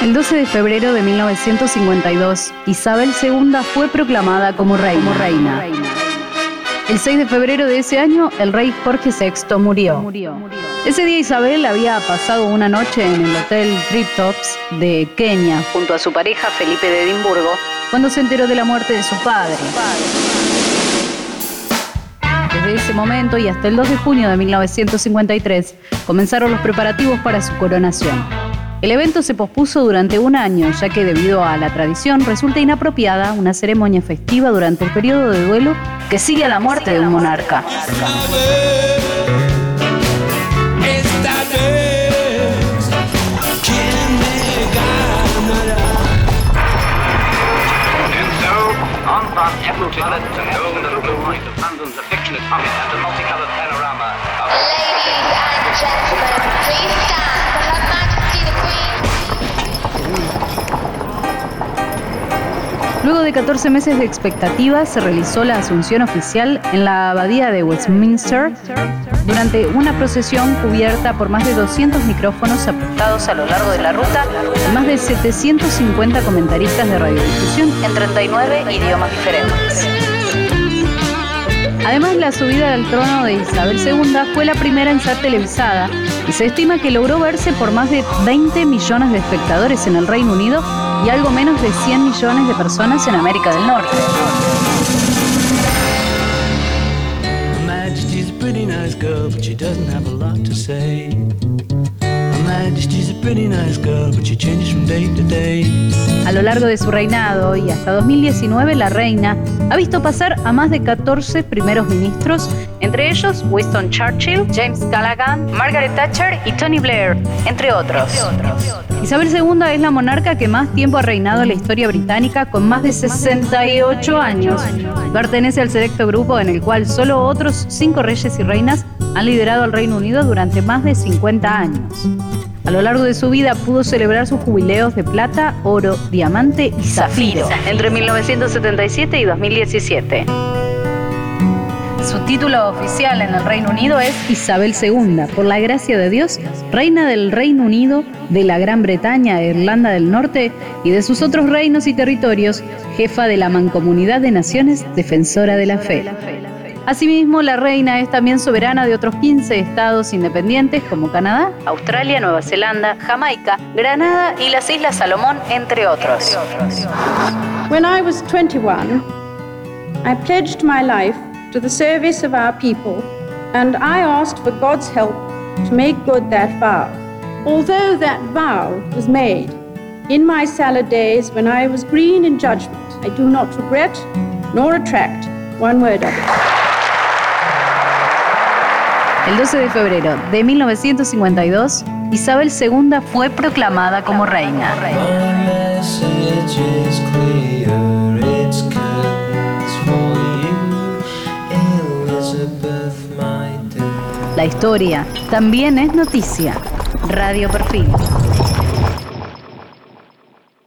El 12 de febrero de 1952, Isabel II fue proclamada como reina. El 6 de febrero de ese año, el rey Jorge VI murió. Ese día Isabel había pasado una noche en el Hotel Triptops de Kenia junto a su pareja Felipe de Edimburgo cuando se enteró de la muerte de su padre. Desde ese momento y hasta el 2 de junio de 1953 comenzaron los preparativos para su coronación. El evento se pospuso durante un año, ya que debido a la tradición resulta inapropiada una ceremonia festiva durante el periodo de duelo que sigue a la muerte de un monarca. Luego de 14 meses de expectativa, se realizó la asunción oficial en la abadía de Westminster durante una procesión cubierta por más de 200 micrófonos apuntados a lo largo de la ruta y más de 750 comentaristas de radiodifusión en 39 idiomas diferentes. Además, la subida al trono de Isabel II fue la primera en ser televisada y se estima que logró verse por más de 20 millones de espectadores en el Reino Unido y algo menos de 100 millones de personas en América del Norte. A lo largo de su reinado y hasta 2019, la reina ha visto pasar a más de 14 primeros ministros, entre ellos Winston Churchill, James Callaghan, Margaret Thatcher y Tony Blair, entre otros. Isabel II es la monarca que más tiempo ha reinado en la historia británica, con más de 68 años. Pertenece al selecto grupo en el cual solo otros cinco reyes y reinas han liderado al Reino Unido durante más de 50 años. A lo largo de su vida pudo celebrar sus jubileos de plata, oro, diamante y zafiro entre 1977 y 2017. Su título oficial en el Reino Unido es Isabel II, por la gracia de Dios, reina del Reino Unido, de la Gran Bretaña, Irlanda del Norte y de sus otros reinos y territorios, jefa de la Mancomunidad de Naciones, defensora de la fe. Asimismo, la reina es también soberana de otros 15 estados independientes como Canadá, Australia, Nueva Zelanda, Jamaica, Granada y las Islas Salomón, entre otros. When I was 21, I pledged my life to the service of our people, and I asked for God's help to make good that vow. Although that vow was made in my salad days when I was green in judgment, I do not regret nor retract one word of it. El 12 de febrero de 1952, Isabel II fue proclamada como reina. La historia también es noticia. Radio Perfil.